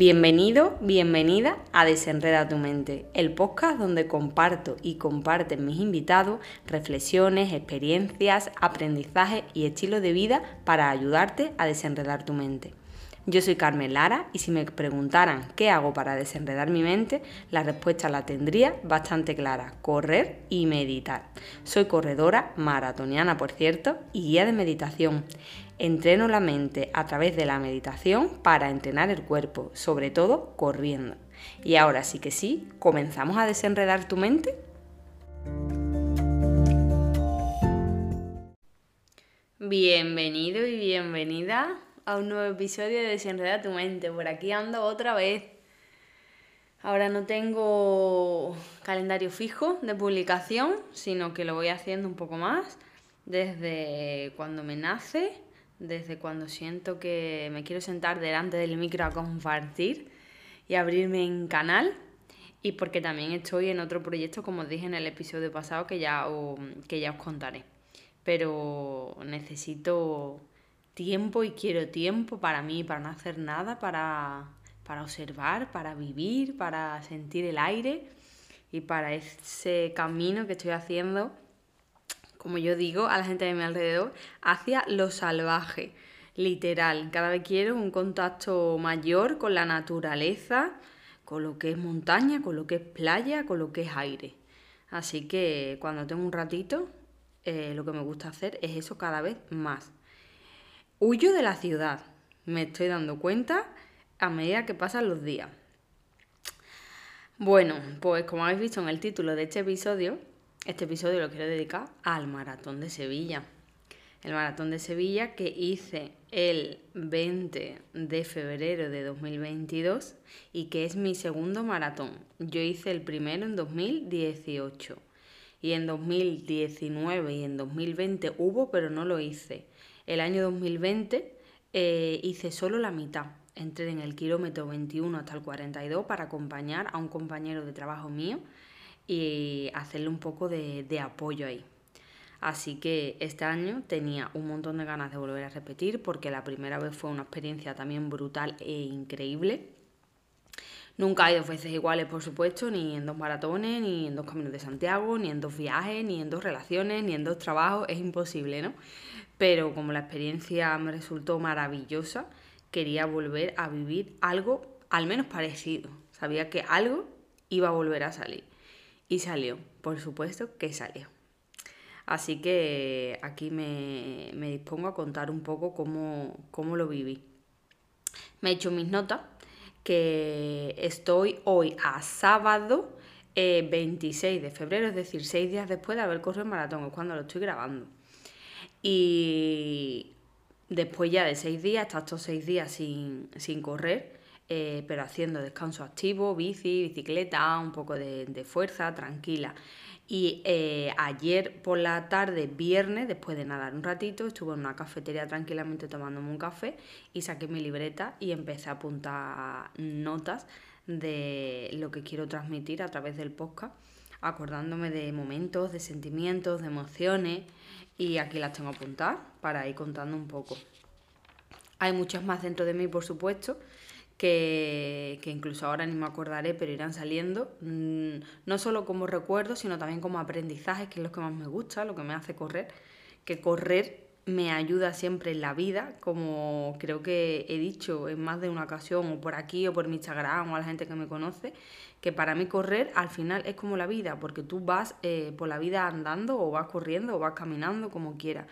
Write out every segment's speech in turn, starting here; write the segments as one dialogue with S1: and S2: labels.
S1: Bienvenido, bienvenida a Desenreda tu mente, el podcast donde comparto y comparten mis invitados reflexiones, experiencias, aprendizajes y estilos de vida para ayudarte a desenredar tu mente. Yo soy Carmen Lara y si me preguntaran qué hago para desenredar mi mente, la respuesta la tendría bastante clara, correr y meditar. Soy corredora, maratoniana por cierto, y guía de meditación. Entreno la mente a través de la meditación para entrenar el cuerpo, sobre todo corriendo. Y ahora sí que sí, ¿comenzamos a desenredar tu mente? Bienvenido y bienvenida a un nuevo episodio de Desenreda tu mente. Por aquí ando otra vez. Ahora no tengo calendario fijo de publicación, sino que lo voy haciendo un poco más desde cuando me nace desde cuando siento que me quiero sentar delante del micro a compartir y abrirme en canal y porque también estoy en otro proyecto, como os dije en el episodio pasado, que ya, os, que ya os contaré. Pero necesito tiempo y quiero tiempo para mí, para no hacer nada, para, para observar, para vivir, para sentir el aire y para ese camino que estoy haciendo como yo digo a la gente de mi alrededor, hacia lo salvaje, literal. Cada vez quiero un contacto mayor con la naturaleza, con lo que es montaña, con lo que es playa, con lo que es aire. Así que cuando tengo un ratito, eh, lo que me gusta hacer es eso cada vez más. Huyo de la ciudad, me estoy dando cuenta a medida que pasan los días. Bueno, pues como habéis visto en el título de este episodio, este episodio lo quiero dedicar al Maratón de Sevilla. El Maratón de Sevilla que hice el 20 de febrero de 2022 y que es mi segundo maratón. Yo hice el primero en 2018 y en 2019 y en 2020 hubo, pero no lo hice. El año 2020 eh, hice solo la mitad. Entré en el kilómetro 21 hasta el 42 para acompañar a un compañero de trabajo mío y hacerle un poco de, apoyo ahí. Así que este año tenía un montón de ganas de volver a repetir porque la primera vez fue una experiencia también brutal e increíble. Nunca he ido veces iguales, por supuesto, ni en dos maratones, ni en dos caminos de Santiago, ni en dos viajes, ni en dos relaciones, ni en dos trabajos, es imposible, ¿no? Pero como la experiencia me resultó maravillosa, quería volver a vivir algo al menos parecido. Sabía que algo iba a volver a salir. Y salió, por supuesto que salió. Así que aquí me, dispongo a contar un poco cómo, lo viví. Me he hecho mis notas, que estoy hoy a sábado 26 eh, de febrero, es decir, seis días después de haber corrido el maratón, es cuando lo estoy grabando. Y después ya de seis días, hasta estos seis días sin, sin correr, eh, pero haciendo descanso activo, bici, bicicleta, un poco de, fuerza, tranquila. Y eh, ayer por la tarde, viernes, después de nadar un ratito, estuve en una cafetería tranquilamente tomándome un café y saqué mi libreta y empecé a apuntar notas de lo que quiero transmitir a través del podcast, acordándome de momentos, de sentimientos, de emociones y aquí las tengo apuntadas para ir contando un poco. Hay muchas más dentro de mí, por supuesto, que, incluso ahora ni me acordaré, pero irán saliendo, mm, no solo como recuerdos, sino también como aprendizajes, que es lo que más me gusta, lo que me hace correr, que correr me ayuda siempre en la vida, como creo que he dicho en más de una ocasión, o por aquí, o por mi Instagram, o a la gente que me conoce, que para mí correr al final es como la vida, porque tú vas eh, por la vida andando, o vas corriendo, o vas caminando, como quieras.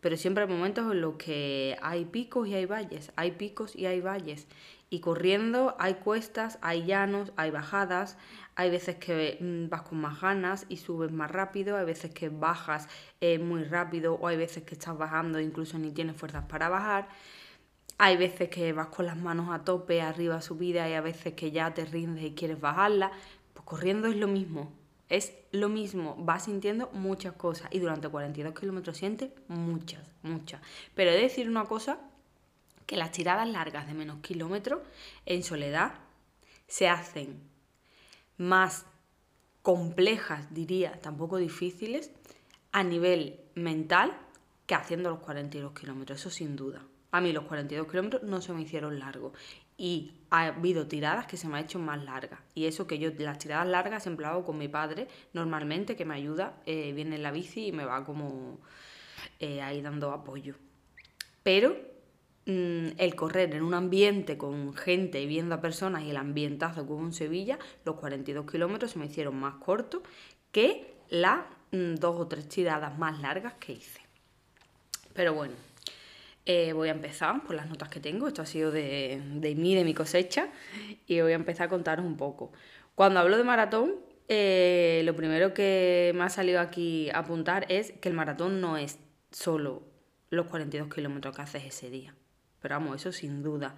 S1: Pero siempre hay momentos en los que hay picos y hay valles, hay picos y hay valles. Y corriendo hay cuestas, hay llanos, hay bajadas, hay veces que mm, vas con más ganas y subes más rápido, hay veces que bajas eh, muy rápido o hay veces que estás bajando e incluso ni tienes fuerzas para bajar. Hay veces que vas con las manos a tope, arriba subida y a veces que ya te rindes y quieres bajarla. Pues corriendo es lo mismo, es lo mismo, vas sintiendo muchas cosas y durante 42 kilómetros sientes muchas, muchas. Pero he de decir una cosa que las tiradas largas de menos kilómetros en soledad se hacen más complejas, diría, tampoco difíciles, a nivel mental que haciendo los 42 kilómetros, eso sin duda. A mí los 42 kilómetros no se me hicieron largos. Y ha habido tiradas que se me han hecho más largas. Y eso que yo las tiradas largas siempre hago con mi padre, normalmente, que me ayuda, eh, viene en la bici y me va como eh, ahí dando apoyo. Pero el correr en un ambiente con gente y viendo a personas y el ambientazo como en Sevilla, los 42 kilómetros se me hicieron más cortos que las mm, dos o tres tiradas más largas que hice. Pero bueno, eh, voy a empezar por las notas que tengo. Esto ha sido de, de mí, de mi cosecha, y voy a empezar a contaros un poco. Cuando hablo de maratón, eh, lo primero que me ha salido aquí a apuntar es que el maratón no es solo los 42 kilómetros que haces ese día. Pero vamos, eso sin duda.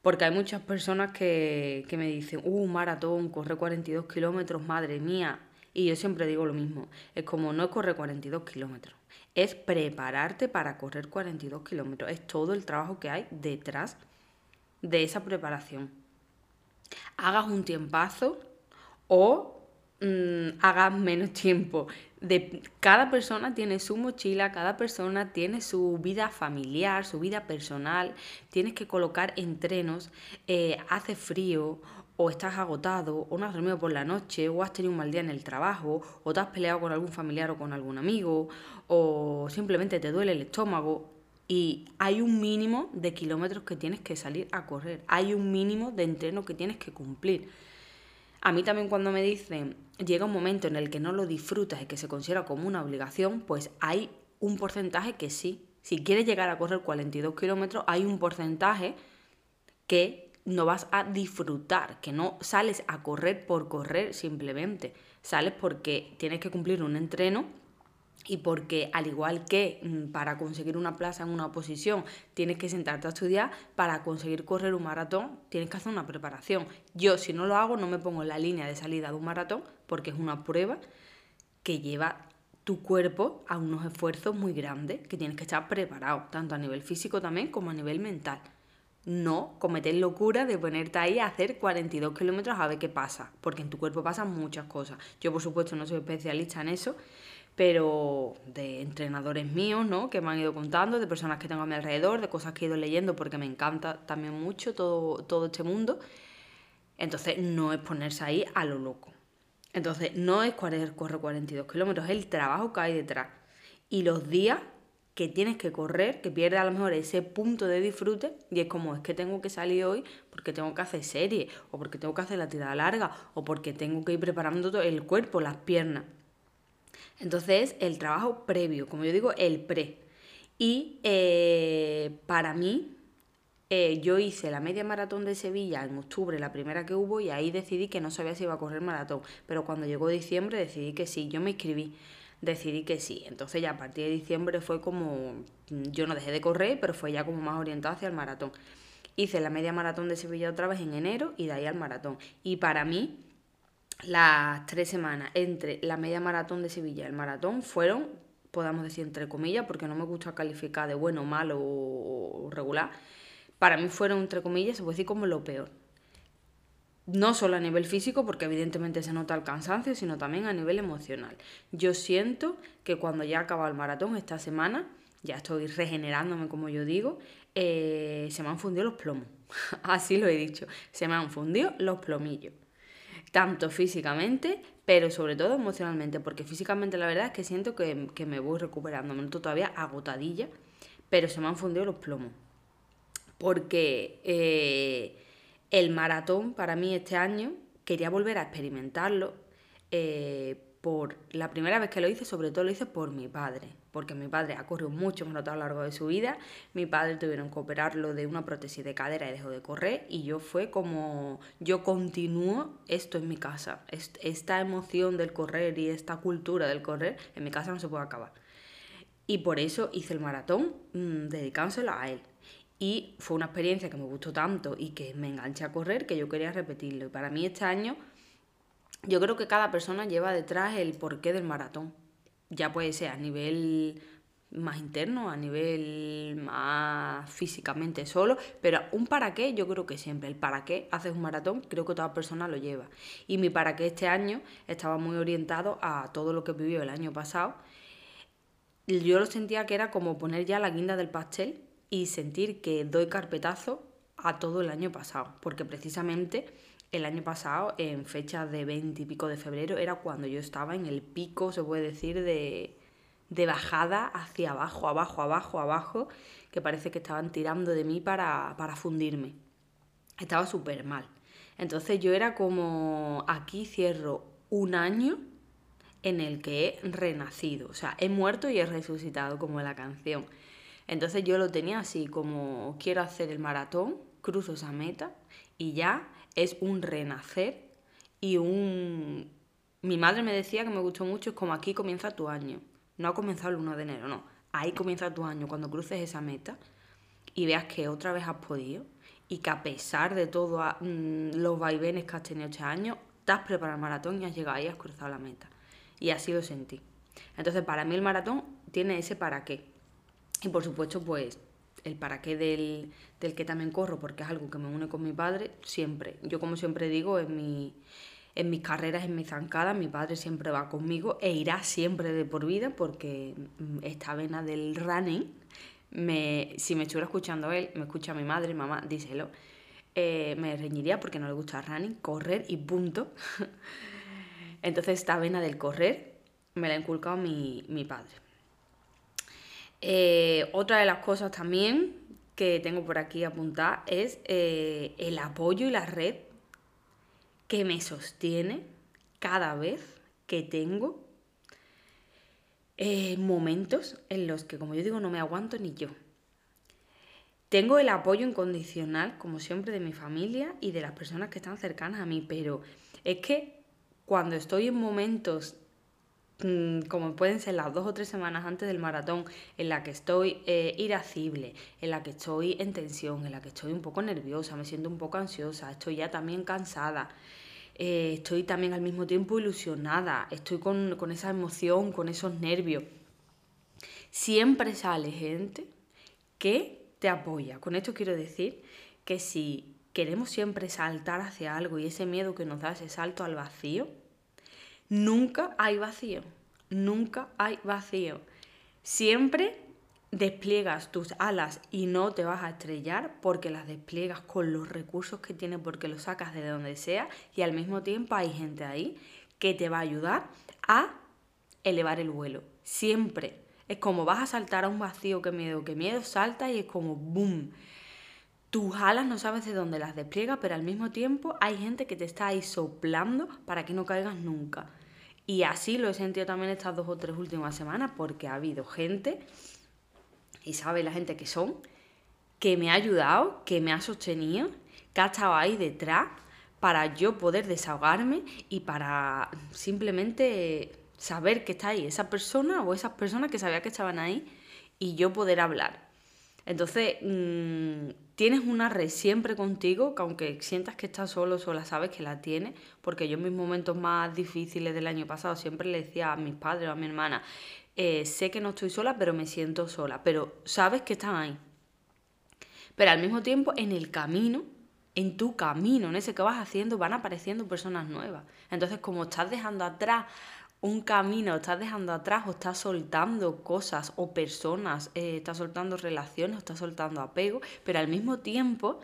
S1: Porque hay muchas personas que, que me dicen, uh, maratón, corre 42 kilómetros, madre mía. Y yo siempre digo lo mismo, es como no corre 42 kilómetros, es prepararte para correr 42 kilómetros, es todo el trabajo que hay detrás de esa preparación. Hagas un tiempazo o mm, hagas menos tiempo. De, cada persona tiene su mochila, cada persona tiene su vida familiar, su vida personal. Tienes que colocar entrenos, eh, hace frío o estás agotado, o no has dormido por la noche, o has tenido un mal día en el trabajo, o te has peleado con algún familiar o con algún amigo, o simplemente te duele el estómago. Y hay un mínimo de kilómetros que tienes que salir a correr, hay un mínimo de entreno que tienes que cumplir. A mí también cuando me dicen, llega un momento en el que no lo disfrutas y que se considera como una obligación, pues hay un porcentaje que sí. Si quieres llegar a correr 42 kilómetros, hay un porcentaje que no vas a disfrutar, que no sales a correr por correr simplemente, sales porque tienes que cumplir un entreno y porque al igual que mm, para conseguir una plaza en una posición tienes que sentarte a estudiar, para conseguir correr un maratón tienes que hacer una preparación. Yo si no lo hago no me pongo en la línea de salida de un maratón porque es una prueba que lleva tu cuerpo a unos esfuerzos muy grandes que tienes que estar preparado, tanto a nivel físico también como a nivel mental no cometer locura de ponerte ahí a hacer 42 kilómetros a ver qué pasa, porque en tu cuerpo pasan muchas cosas. Yo, por supuesto, no soy especialista en eso, pero de entrenadores míos, ¿no? Que me han ido contando, de personas que tengo a mi alrededor, de cosas que he ido leyendo, porque me encanta también mucho todo, todo este mundo. Entonces, no es ponerse ahí a lo loco. Entonces, no es correr 42 kilómetros, es el trabajo que hay detrás. Y los días que tienes que correr, que pierdes a lo mejor ese punto de disfrute y es como es que tengo que salir hoy porque tengo que hacer serie o porque tengo que hacer la tirada larga o porque tengo que ir preparando todo el cuerpo, las piernas. Entonces el trabajo previo, como yo digo, el pre. Y eh, para mí, eh, yo hice la media maratón de Sevilla en octubre, la primera que hubo, y ahí decidí que no sabía si iba a correr maratón. Pero cuando llegó diciembre decidí que sí, yo me inscribí decidí que sí. Entonces ya a partir de diciembre fue como, yo no dejé de correr, pero fue ya como más orientado hacia el maratón. Hice la media maratón de Sevilla otra vez en enero y de ahí al maratón. Y para mí, las tres semanas entre la media maratón de Sevilla y el maratón fueron, podamos decir entre comillas, porque no me gusta calificar de bueno, malo o regular, para mí fueron entre comillas, se puede decir como lo peor no solo a nivel físico, porque evidentemente se nota el cansancio, sino también a nivel emocional. Yo siento que cuando ya acaba el maratón esta semana, ya estoy regenerándome como yo digo, eh, se me han fundido los plomos. Así lo he dicho, se me han fundido los plomillos. Tanto físicamente, pero sobre todo emocionalmente, porque físicamente la verdad es que siento que, me voy recuperando, me noto todavía agotadilla, pero se me han fundido los plomos. Porque... Eh, el maratón para mí este año quería volver a experimentarlo. Eh, por la primera vez que lo hice, sobre todo lo hice por mi padre, porque mi padre ha corrido mucho maratón a lo largo de su vida. Mi padre tuvieron que operarlo de una prótesis de cadera y dejó de correr. Y yo fue como, yo continúo esto en mi casa. Esta emoción del correr y esta cultura del correr en mi casa no se puede acabar. Y por eso hice el maratón mmm, dedicándoselo a él. Y fue una experiencia que me gustó tanto y que me enganché a correr que yo quería repetirlo. Y para mí este año, yo creo que cada persona lleva detrás el porqué del maratón. Ya puede ser a nivel más interno, a nivel más físicamente solo, pero un para qué yo creo que siempre, el para qué haces un maratón, creo que toda persona lo lleva. Y mi para qué este año estaba muy orientado a todo lo que vivió el año pasado. Yo lo sentía que era como poner ya la guinda del pastel y sentir que doy carpetazo a todo el año pasado, porque precisamente el año pasado, en fecha de 20 y pico de febrero, era cuando yo estaba en el pico, se puede decir, de, de bajada hacia abajo, abajo, abajo, abajo, que parece que estaban tirando de mí para, para fundirme. Estaba súper mal. Entonces yo era como, aquí cierro un año en el que he renacido, o sea, he muerto y he resucitado como la canción. Entonces yo lo tenía así como quiero hacer el maratón, cruzo esa meta y ya es un renacer y un... Mi madre me decía que me gustó mucho, es como aquí comienza tu año. No ha comenzado el 1 de enero, no. Ahí comienza tu año, cuando cruces esa meta y veas que otra vez has podido y que a pesar de todos mm, los vaivenes que has tenido este año, te has preparado el maratón y has llegado ahí y has cruzado la meta. Y así lo sentí. Entonces, para mí el maratón tiene ese para qué. Y por supuesto, pues el para qué del, del que también corro, porque es algo que me une con mi padre, siempre. Yo, como siempre digo, en, mi, en mis carreras, en mis zancadas, mi padre siempre va conmigo e irá siempre de por vida, porque mm, esta vena del running, me, si me estuviera escuchando él, me escucha mi madre, mamá, díselo, eh, me reñiría porque no le gusta running, correr y punto. Entonces, esta vena del correr me la ha inculcado mi, mi padre. Eh, otra de las cosas también que tengo por aquí apuntada es eh, el apoyo y la red que me sostiene cada vez que tengo eh, momentos en los que, como yo digo, no me aguanto ni yo. Tengo el apoyo incondicional, como siempre, de mi familia y de las personas que están cercanas a mí, pero es que cuando estoy en momentos como pueden ser las dos o tres semanas antes del maratón, en la que estoy eh, irascible, en la que estoy en tensión, en la que estoy un poco nerviosa, me siento un poco ansiosa, estoy ya también cansada, eh, estoy también al mismo tiempo ilusionada, estoy con, con esa emoción, con esos nervios. Siempre sale gente que te apoya. Con esto quiero decir que si queremos siempre saltar hacia algo y ese miedo que nos da ese salto al vacío, Nunca hay vacío, nunca hay vacío. Siempre despliegas tus alas y no te vas a estrellar porque las despliegas con los recursos que tienes, porque los sacas de donde sea y al mismo tiempo hay gente ahí que te va a ayudar a elevar el vuelo. Siempre. Es como vas a saltar a un vacío, que miedo, que miedo, salta y es como boom. Tus alas no sabes de dónde las despliegas, pero al mismo tiempo hay gente que te está ahí soplando para que no caigas nunca. Y así lo he sentido también estas dos o tres últimas semanas, porque ha habido gente, y sabe la gente que son, que me ha ayudado, que me ha sostenido, que ha estado ahí detrás para yo poder desahogarme y para simplemente saber que está ahí esa persona o esas personas que sabía que estaban ahí y yo poder hablar. Entonces, mmm, tienes una red siempre contigo, que aunque sientas que estás solo, sola, sabes que la tienes, porque yo en mis momentos más difíciles del año pasado siempre le decía a mis padres o a mi hermana, eh, sé que no estoy sola, pero me siento sola, pero sabes que están ahí. Pero al mismo tiempo, en el camino, en tu camino, en ese que vas haciendo, van apareciendo personas nuevas. Entonces, como estás dejando atrás un camino, estás dejando atrás o estás soltando cosas o personas, eh, estás soltando relaciones, o estás soltando apego, pero al mismo tiempo,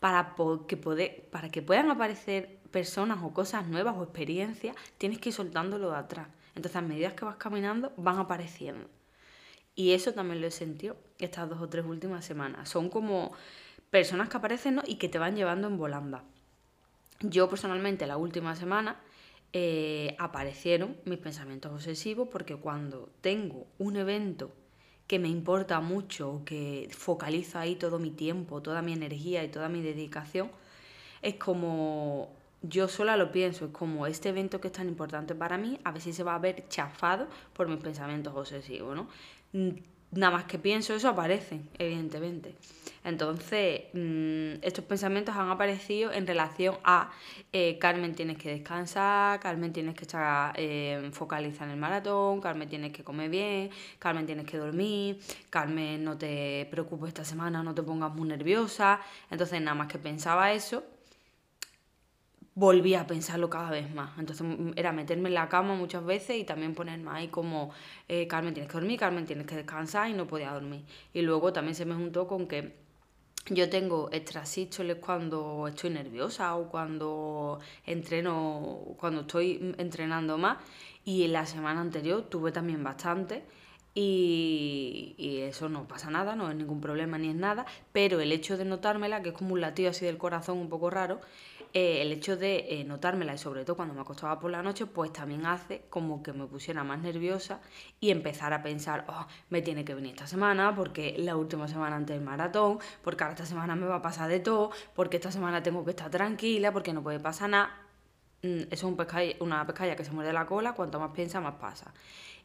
S1: para que, para que puedan aparecer personas o cosas nuevas o experiencias, tienes que ir soltándolo de atrás. Entonces, a medida que vas caminando, van apareciendo. Y eso también lo he sentido estas dos o tres últimas semanas. Son como personas que aparecen y que te van llevando en volanda. Yo personalmente la última semana eh, aparecieron mis pensamientos obsesivos porque cuando tengo un evento que me importa mucho, que focalizo ahí todo mi tiempo, toda mi energía y toda mi dedicación, es como yo sola lo pienso, es como este evento que es tan importante para mí, a ver si se va a ver chafado por mis pensamientos obsesivos, ¿no? Nada más que pienso eso aparece, evidentemente. Entonces, mm, estos pensamientos han aparecido en relación a eh, Carmen tienes que descansar, Carmen tienes que estar eh, focalizada en el maratón, Carmen tienes que comer bien, Carmen tienes que dormir, Carmen no te preocupes esta semana, no te pongas muy nerviosa. Entonces, nada más que pensaba eso, volvía a pensarlo cada vez más. Entonces era meterme en la cama muchas veces y también ponerme ahí como, eh, Carmen tienes que dormir, Carmen tienes que descansar y no podía dormir. Y luego también se me juntó con que yo tengo extrasístoles cuando estoy nerviosa o cuando entreno, cuando estoy entrenando más y en la semana anterior tuve también bastante y, y, eso no pasa nada, no es ningún problema ni es nada, pero el hecho de notármela, que es como un latido así del corazón un poco raro, eh, el hecho de eh, notármela y sobre todo cuando me acostaba por la noche, pues también hace como que me pusiera más nerviosa y empezar a pensar, oh, me tiene que venir esta semana porque la última semana antes del maratón, porque ahora esta semana me va a pasar de todo, porque esta semana tengo que estar tranquila, porque no puede pasar nada. Mm, es un una pescalla que se muerde la cola, cuanto más piensa, más pasa.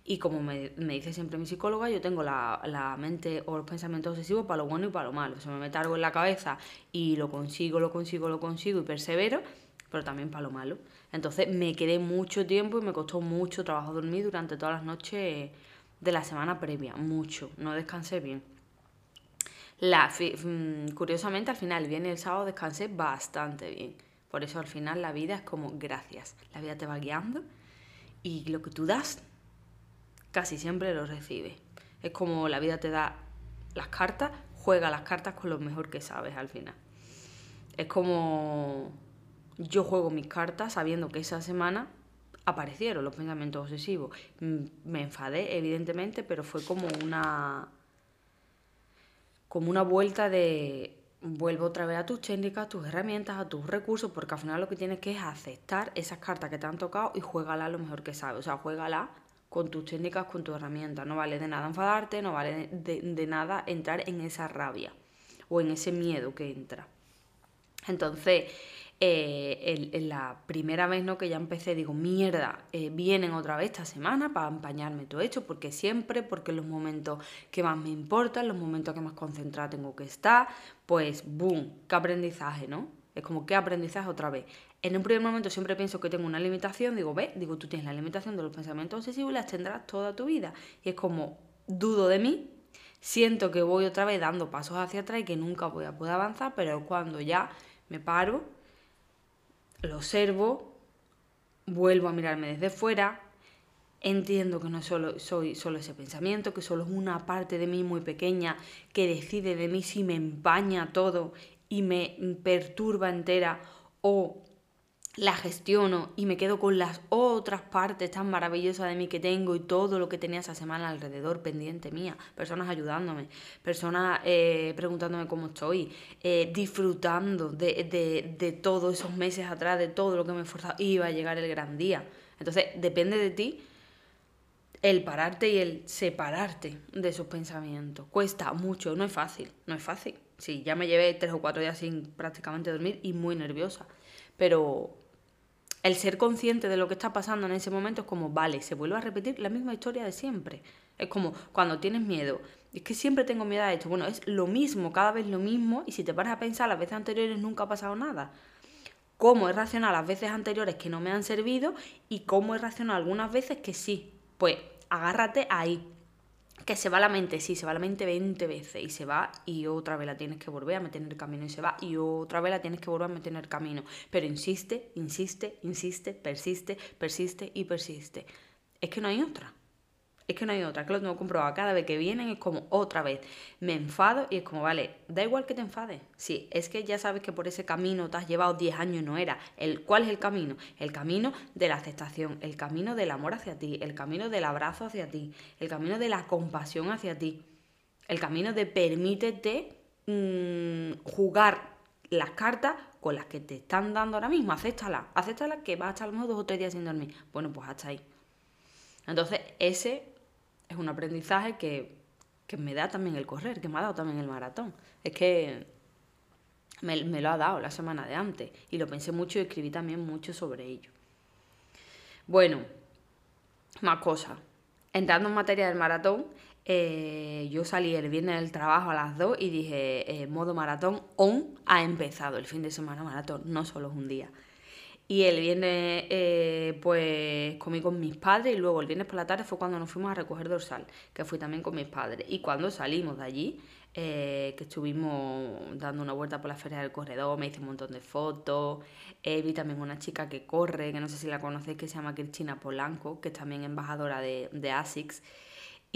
S1: Y como me, dice siempre mi psicóloga, yo tengo la, mente o los pensamientos obsesivos para lo bueno y para lo malo. Se me mete algo en la cabeza y lo consigo, lo consigo, lo consigo y persevero, pero también para lo malo. Entonces me quedé mucho tiempo y me costó mucho trabajo dormir durante todas las noches de la semana previa. Mucho, no descansé bien. La, mm, curiosamente al final, el viernes y el sábado descansé bastante bien. Por eso al final la vida es como gracias. La vida te va guiando y lo que tú das casi siempre lo recibe. Es como la vida te da las cartas, juega las cartas con lo mejor que sabes al final. Es como yo juego mis cartas sabiendo que esa semana aparecieron los pensamientos obsesivos. Me enfadé, evidentemente, pero fue como una como una vuelta de vuelvo otra vez a tus técnicas, a tus herramientas, a tus recursos, porque al final lo que tienes que es aceptar esas cartas que te han tocado y juégala lo mejor que sabes. O sea, juégala con tus técnicas, con tus herramientas. No vale de nada enfadarte, no vale de, nada entrar en esa rabia o en ese miedo que entra. Entonces, eh, la primera vez ¿no? que ya empecé, digo, mierda, eh, vienen otra vez esta semana para empañarme todo hecho, porque siempre, porque en los momentos que más me importan, los momentos que más concentrada tengo que estar, pues, boom, qué aprendizaje, ¿no? Es como, qué aprendizaje otra vez en un primer momento siempre pienso que tengo una limitación, digo, ve, digo, tú tienes la limitación de los pensamientos obsesivos y las tendrás toda tu vida. Y es como, dudo de mí, siento que voy otra vez dando pasos hacia atrás y que nunca voy a poder avanzar, pero cuando ya me paro, lo observo, vuelvo a mirarme desde fuera, entiendo que no solo soy solo ese pensamiento, que solo es una parte de mí muy pequeña que decide de mí si me empaña todo y me perturba entera o la gestiono y me quedo con las otras partes tan maravillosas de mí que tengo y todo lo que tenía esa semana alrededor pendiente mía, personas ayudándome, personas eh, preguntándome cómo estoy, eh, disfrutando de, de, todos esos meses atrás, de todo lo que me he esforzado, iba a llegar el gran día. Entonces, depende de ti el pararte y el separarte de esos pensamientos. Cuesta mucho, no es fácil, no es fácil. Sí, ya me llevé tres o cuatro días sin prácticamente dormir y muy nerviosa. Pero el ser consciente de lo que está pasando en ese momento es como, vale, se vuelve a repetir la misma historia de siempre. Es como cuando tienes miedo. Es que siempre tengo miedo a esto. Bueno, es lo mismo, cada vez lo mismo. Y si te paras a pensar, las veces anteriores nunca ha pasado nada. ¿Cómo es racional las veces anteriores que no me han servido? Y cómo es racional algunas veces que sí. Pues agárrate ahí que se va la mente, sí, se va la mente 20 veces y se va y otra vez la tienes que volver a meter en el camino y se va y otra vez la tienes que volver a meter en el camino. Pero insiste, insiste, insiste, persiste, persiste y persiste. Es que no hay otra. Es que no hay otra, que lo tengo comprobado. Cada vez que vienen es como otra vez. Me enfado y es como, vale, da igual que te enfades. Sí, es que ya sabes que por ese camino te has llevado 10 años y no era. El, ¿Cuál es el camino? El camino de la aceptación, el camino del amor hacia ti, el camino del abrazo hacia ti, el camino de la compasión hacia ti, el camino de permítete mm, jugar las cartas con las que te están dando ahora mismo. Acéptala, acéptala que vas a estar al dos o tres días sin dormir. Bueno, pues hasta ahí. Entonces, ese es un aprendizaje que, me da también el correr, que me ha dado también el maratón. Es que me, lo ha dado la semana de antes y lo pensé mucho y escribí también mucho sobre ello. Bueno, más cosas. Entrando en materia del maratón, eh, yo salí el viernes del trabajo a las 2 y dije, eh, modo maratón on ha empezado el fin de semana maratón, no solo es un día. Y el viernes, eh, pues comí con mis padres y luego el viernes por la tarde fue cuando nos fuimos a recoger dorsal, que fui también con mis padres. Y cuando salimos de allí, eh, que estuvimos dando una vuelta por la feria del corredor, me hice un montón de fotos. Eh, vi también una chica que corre, que no sé si la conocéis, que se llama Cristina Polanco, que es también embajadora de, de ASICS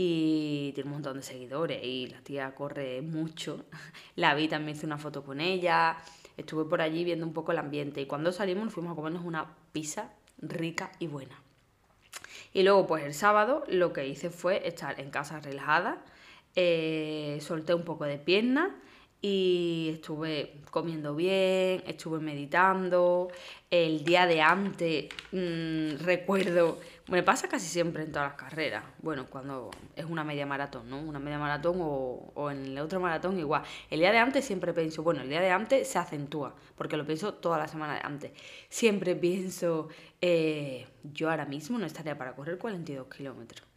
S1: y tiene un montón de seguidores y la tía corre mucho. La vi, también hice una foto con ella, estuve por allí viendo un poco el ambiente y cuando salimos fuimos a comernos una pizza rica y buena. Y luego pues el sábado lo que hice fue estar en casa relajada, eh, solté un poco de pierna y estuve comiendo bien, estuve meditando. El día de antes mm, recuerdo, me pasa casi siempre en todas las carreras, bueno, cuando es una media maratón, ¿no? Una media maratón o, o en el otro maratón igual. El día de antes siempre pienso, bueno, el día de antes se acentúa, porque lo pienso toda la semana de antes. Siempre pienso, eh, yo ahora mismo no estaría para correr 42 kilómetros.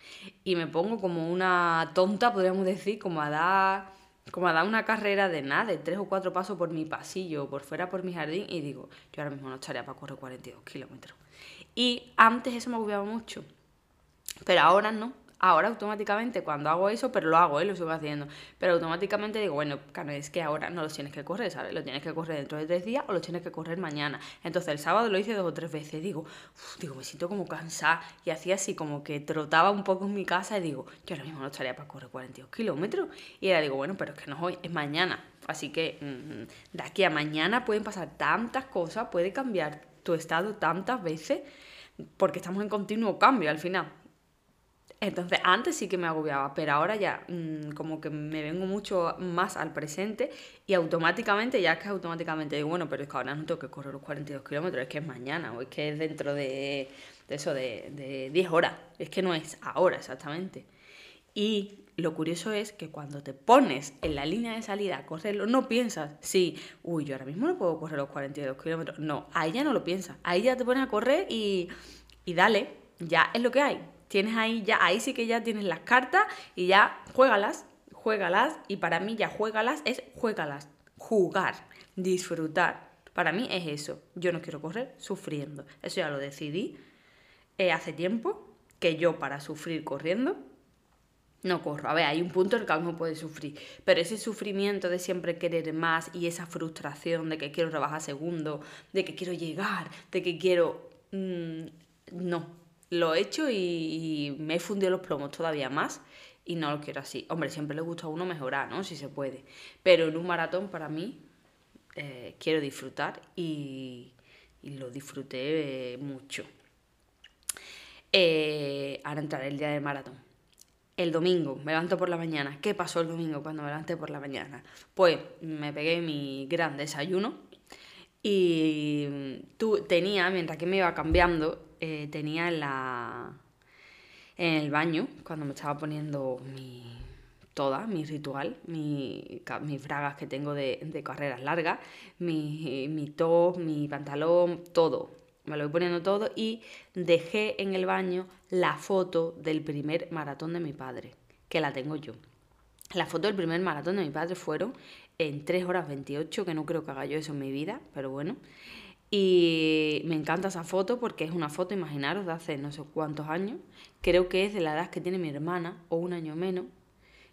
S1: Y me pongo como una tonta, podríamos decir, como a dar como a dar una carrera de nada, de tres o cuatro pasos por mi pasillo, por fuera por mi jardín, y digo, yo ahora mismo no estaría para correr 42 kilómetros. Y antes eso me agobiaba mucho, pero ahora no. Ahora automáticamente cuando hago eso, pero lo hago, ¿eh? lo sigo haciendo, pero automáticamente digo, bueno, es que ahora no lo tienes que correr, ¿sabes? Lo tienes que correr dentro de tres días o lo tienes que correr mañana. Entonces el sábado lo hice dos o tres veces, digo, digo, me siento como cansada y hacía así como que trotaba un poco en mi casa y digo, yo ahora mismo no estaría para correr 42 kilómetros. Y era digo, bueno, pero es que no es hoy, es mañana. Así que mm, de aquí a mañana pueden pasar tantas cosas, puede cambiar tu estado tantas veces, porque estamos en continuo cambio al final. Entonces, antes sí que me agobiaba, pero ahora ya mm, como que me vengo mucho más al presente y automáticamente, ya es que automáticamente digo, bueno, pero es que ahora no tengo que correr los 42 kilómetros, es que es mañana o es que es dentro de, eso, de, de 10 horas, es que no es ahora exactamente. Y lo curioso es que cuando te pones en la línea de salida a correrlo, no piensas, sí, uy, yo ahora mismo no puedo correr los 42 kilómetros. No, ahí ya no lo piensas. Ahí ya te pones a correr y, y dale, ya es lo que hay tienes ahí ya, ahí sí que ya tienes las cartas y ya juégalas, juégalas y para mí ya juégalas es juégalas, jugar, disfrutar. Para mí es eso. Yo no quiero correr sufriendo. Eso ya lo decidí eh, hace tiempo, que yo para sufrir corriendo no corro. A ver, hay un punto en el que uno puede sufrir, pero ese sufrimiento de siempre querer más y esa frustración de que quiero rebajar segundo, de que quiero llegar, de que quiero... Mm, no, lo he hecho y, me he fundido los plomos todavía más y no lo quiero así. Hombre, siempre le gusta a uno mejorar, ¿no? Si se puede. Pero en un maratón para mí eh, quiero disfrutar y, lo disfruté eh, mucho. Eh, ahora entraré el día del maratón. El domingo, me levanto por la mañana. ¿Qué pasó el domingo cuando me levanté por la mañana? Pues me pegué mi gran desayuno y tú tenía, mientras que me iba cambiando, eh, tenía en, la, en el baño, cuando me estaba poniendo mi, toda, mi ritual, mi, mis bragas que tengo de, de carreras largas, mi, mi top, mi pantalón, todo. Me lo voy poniendo todo y dejé en el baño la foto del primer maratón de mi padre, que la tengo yo. La foto del primer maratón de mi padre fueron en 3 horas 28, que no creo que haga yo eso en mi vida, pero bueno. Y me encanta esa foto porque es una foto, imaginaros, de hace no sé cuántos años. Creo que es de la edad que tiene mi hermana, o un año menos.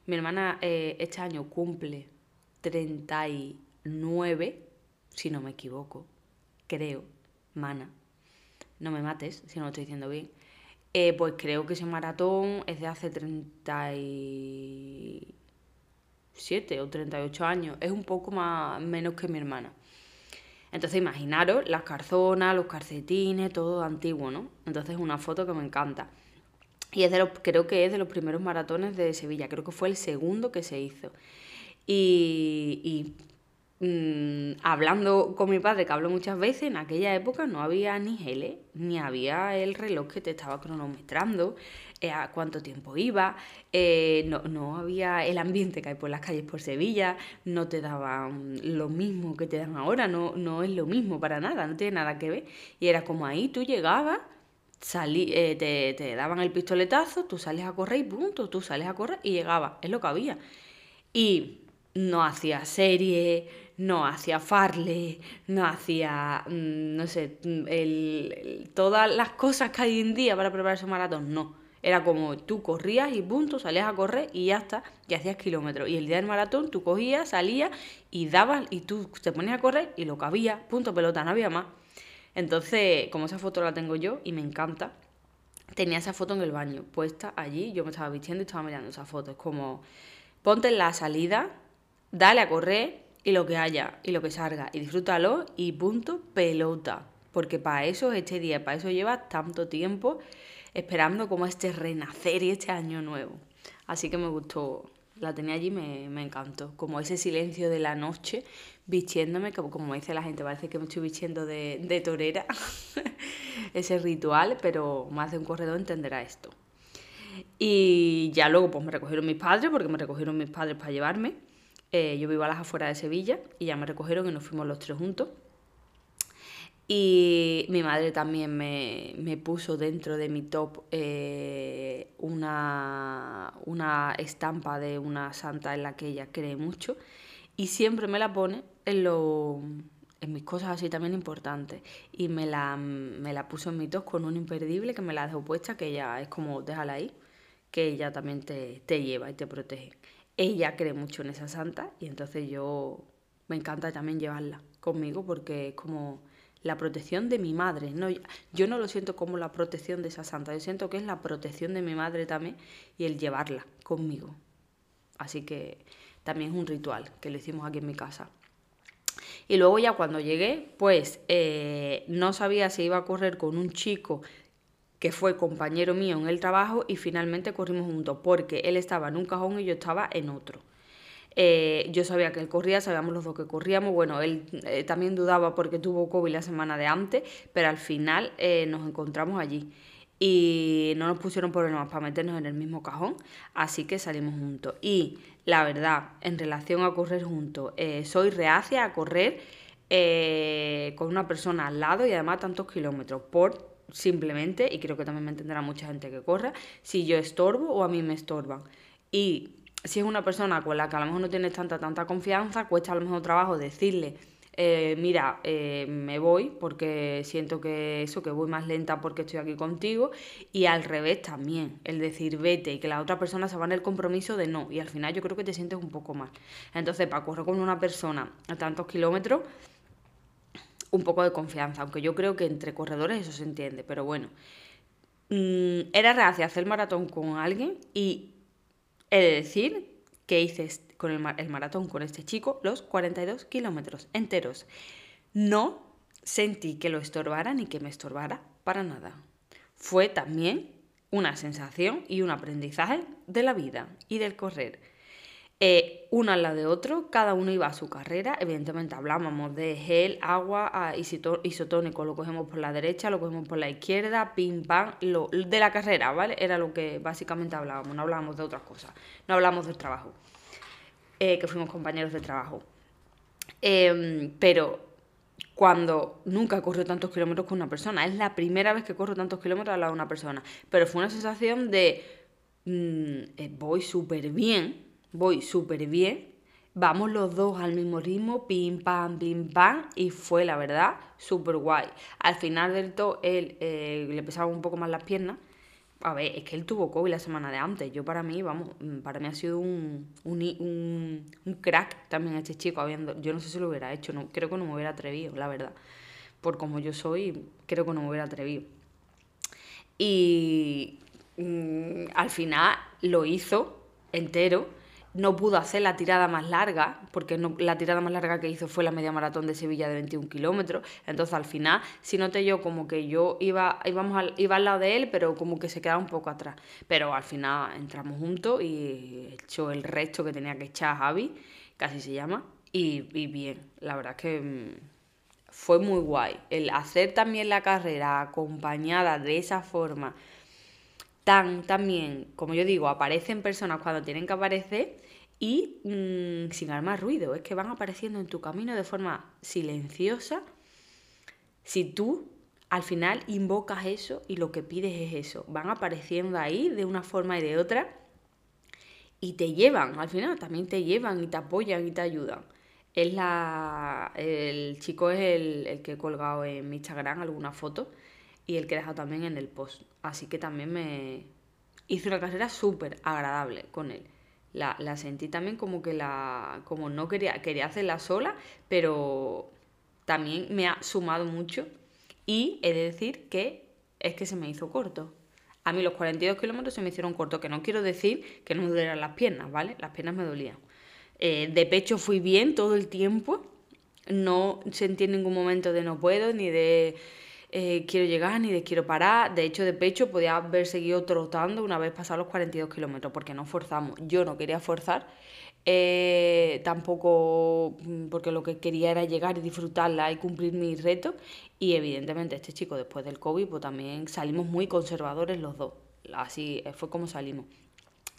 S1: Mi hermana eh, este año cumple 39, si no me equivoco. Creo, mana. No me mates si no lo estoy diciendo bien. Eh, pues creo que ese maratón es de hace 37 o 38 años. Es un poco más menos que mi hermana. Entonces imaginaros las carzonas, los calcetines, todo antiguo, ¿no? Entonces es una foto que me encanta. Y es de los, creo que es de los primeros maratones de Sevilla, creo que fue el segundo que se hizo. Y, mm, hablando con mi padre, que hablo muchas veces, en aquella época no había ni gele, ni había el reloj que te estaba cronometrando, eh, a cuánto tiempo iba, eh, no, había el ambiente que hay por las calles por Sevilla, no te daban lo mismo que te dan ahora, no, no es lo mismo para nada, no tiene nada que ver. Y era como ahí tú llegabas, salí, eh, te, te, daban el pistoletazo, tú sales a correr y punto, tú sales a correr y llegabas, es lo que había. Y no hacía serie, no hacía farle, no hacía, mm, no sé, mm, el, todas las cosas que hay en día para prepararse un maratón, no. Era como tú corrías y punto, salías a correr y ya está, y hacías kilómetros. Y el día del maratón tú cogías, salías y dabas y tú te ponías a correr y lo cabía, punto pelota, no había más. Entonces, como esa foto la tengo yo y me encanta, tenía esa foto en el baño puesta allí, yo me estaba vistiendo y estaba mirando esa foto. Es como, ponte en la salida, dale a correr y lo que haya y lo que salga y disfrútalo y punto pelota. Porque para eso este día, para eso lleva tanto tiempo esperando como este renacer y este año nuevo. Así que me gustó, la tenía allí, me, me encantó. Como ese silencio de la noche, vistiéndome, como, como dice la gente, parece que me estoy vistiendo de, de torera, ese ritual, pero más de un corredor entenderá esto. Y ya luego pues me recogieron mis padres, porque me recogieron mis padres para llevarme. Eh, yo vivo a las afueras de Sevilla y ya me recogieron y nos fuimos los tres juntos. Y mi madre también me, puso dentro de mi top eh, una, una estampa de una santa en la que ella cree mucho y siempre me la pone en, lo, en mis cosas así también importantes. Y me la, me la puso en mi top con un imperdible que me la dejó puesta, que ella es como, déjala ahí, que ella también te, te lleva y te protege. Ella cree mucho en esa santa y entonces yo me encanta también llevarla conmigo porque es como la protección de mi madre. No, yo no lo siento como la protección de esa santa, yo siento que es la protección de mi madre también y el llevarla conmigo. Así que también es un ritual que lo hicimos aquí en mi casa. Y luego ya cuando llegué, pues eh, no sabía si iba a correr con un chico que fue compañero mío en el trabajo y finalmente corrimos juntos porque él estaba en un cajón y yo estaba en otro. Eh, yo sabía que él corría, sabíamos los dos que corríamos. Bueno, él eh, también dudaba porque tuvo COVID la semana de antes, pero al final eh, nos encontramos allí. Y no nos pusieron problemas para meternos en el mismo cajón, así que salimos juntos. Y la verdad, en relación a correr juntos, soy reacia a correr con una persona al lado y además tantos kilómetros, por simplemente, y creo que también me entenderá mucha gente que corra, si yo estorbo o a mí me estorban. Y si es una persona con la que a lo mejor no tienes tanta, tanta confianza, cuesta a lo mejor trabajo decirle, eh, mira, eh, me voy porque siento que eso, que voy más lenta porque estoy aquí contigo, y al revés también, el decir vete y que la otra persona se va en el compromiso de no, y al final yo creo que te sientes un poco mal. Entonces, para correr con una persona a tantos kilómetros, un poco de confianza, aunque yo creo que entre corredores eso se entiende, pero bueno. Mm, era reacia hacer maratón con alguien y He de decir que hice con el, maratón con este chico los 42 kilómetros enteros. No sentí que lo estorbara ni que me estorbara para nada. Fue también una sensación y un aprendizaje de la vida y del correr. Eh, uno al de otro, cada uno iba a su carrera. Evidentemente hablábamos de gel, agua, isotónico, lo cogemos por la derecha, lo cogemos por la izquierda, pim, pam, lo, de la carrera, ¿vale? Era lo que básicamente hablábamos, no hablábamos de otras cosas, no hablábamos del trabajo, eh, que fuimos compañeros de trabajo. Em, pero cuando nunca he corrido tantos kilómetros con una persona, es la primera vez que corro tantos kilómetros al lado de una persona, pero fue una sensación de mm, eh, voy súper bien voy súper bien, vamos los dos al mismo ritmo, pim, pam, pim, pam, y fue la verdad súper guay. Al final del todo, él eh, le pesaba un poco más las piernas. A ver, es que él tuvo COVID la semana de antes. Yo para mí, vamos, mm, para mí ha sido un, un, un, crack también este chico. Habiendo, yo no sé si lo hubiera hecho, no, creo que no me hubiera atrevido, la verdad. Por como yo soy, creo que no me hubiera atrevido. Y mm, al final lo hizo entero no pudo hacer la tirada más larga, porque la tirada más larga que hizo fue la media maratón de Sevilla de 21 kilómetros. Entonces al final si noté yo como que yo iba, íbamos al, iba al lado de él, pero como que se quedaba un poco atrás. Pero al final entramos juntos y echó el resto que tenía que echar Javi, casi se llama, y, y bien. La verdad es que mm, fue muy guay. El hacer también la carrera acompañada de esa forma tan también, como yo digo, aparecen personas cuando tienen que aparecer y mm, sin dar más ruido. Es que van apareciendo en tu camino de forma silenciosa. Si tú al final invocas eso y lo que pides es eso, van apareciendo ahí de una forma y de otra y te llevan, al final también te llevan y te apoyan y te ayudan. Es la, el chico es el, el que he colgado en mi Instagram alguna foto y el que he dejado también en el post. Así que también me hice una carrera súper agradable con él. La, la, sentí también como que la. como no quería, quería hacerla sola, pero también me ha sumado mucho. Y he de decir que es que se me hizo corto. A mí los 42 kilómetros se me hicieron corto, que no quiero decir que no me dolieran las piernas, ¿vale? Las piernas me dolían. Eh, de pecho fui bien todo el tiempo. No sentí en ningún momento de no puedo, ni de eh, quiero llegar ni de quiero parar. De hecho, de pecho podía haber seguido trotando una vez pasados los 42 kilómetros, porque no forzamos. Yo no quería forzar, eh, tampoco mm, porque lo que quería era llegar y disfrutarla y cumplir mi reto. Y evidentemente este chico después del COVID, pues también salimos muy conservadores los dos. Así fue como salimos.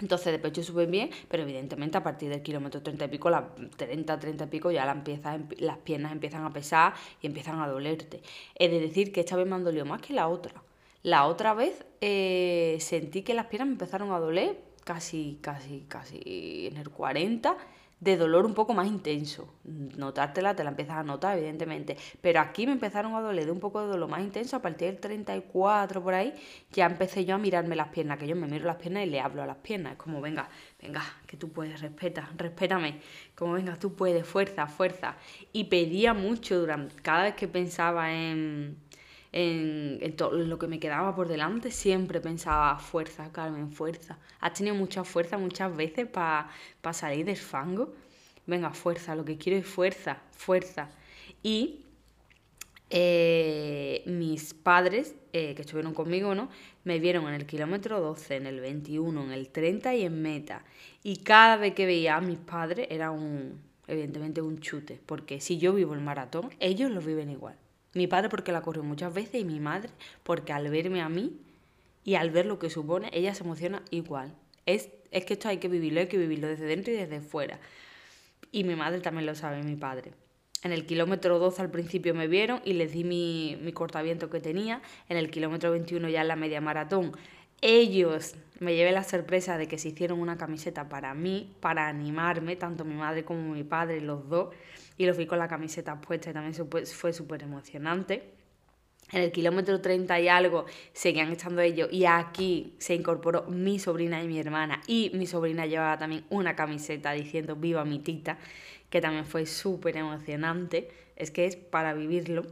S1: Entonces de pecho súper bien, pero evidentemente a partir del kilómetro 30 y pico, las 30, 30 y pico, ya la empieza, las piernas empiezan a pesar y empiezan a dolerte. He de decir que esta vez me han dolido más que la otra. La otra vez eh, sentí que las piernas me empezaron a doler casi, casi, casi en el 40 de dolor un poco más intenso. Notártela, te la empiezas a notar, evidentemente. Pero aquí me empezaron a doler de un poco de dolor más intenso. A partir del 34 por ahí, ya empecé yo a mirarme las piernas, que yo me miro las piernas y le hablo a las piernas. Es como, venga, venga, que tú puedes, respeta, respétame. Como, venga, tú puedes, fuerza, fuerza. Y pedía mucho durante, cada vez que pensaba en en, todo lo que me quedaba por delante, siempre pensaba, fuerza, Carmen, fuerza. Has tenido mucha fuerza muchas veces para salir del fango. Venga, fuerza, lo que quiero es fuerza, fuerza. Y eh, mis padres, eh, que estuvieron conmigo, ¿no? Me vieron en el kilómetro 12, en el 21, en el 30 y en meta. Y cada vez que veía a mis padres era un, evidentemente, un chute. Porque si yo vivo el maratón, ellos lo viven igual. Mi padre porque la corrió muchas veces y mi madre porque al verme a mí y al ver lo que supone, ella se emociona igual. Es, es que esto hay que vivirlo, hay que vivirlo desde dentro y desde fuera. Y mi madre también lo sabe, mi padre. En el kilómetro 12 al principio me vieron y les di mi, mi cortaviento que tenía. En el kilómetro 21 ya en la media maratón ellos me llevé la sorpresa de que se hicieron una camiseta para mí, para animarme, tanto mi madre como mi padre, los dos, y los vi con la camiseta puesta y también fue súper emocionante. En el kilómetro 30 y algo seguían estando ellos y aquí se incorporó mi sobrina y mi hermana y mi sobrina llevaba también una camiseta diciendo viva mi tita, que también fue súper emocionante, es que es para vivirlo,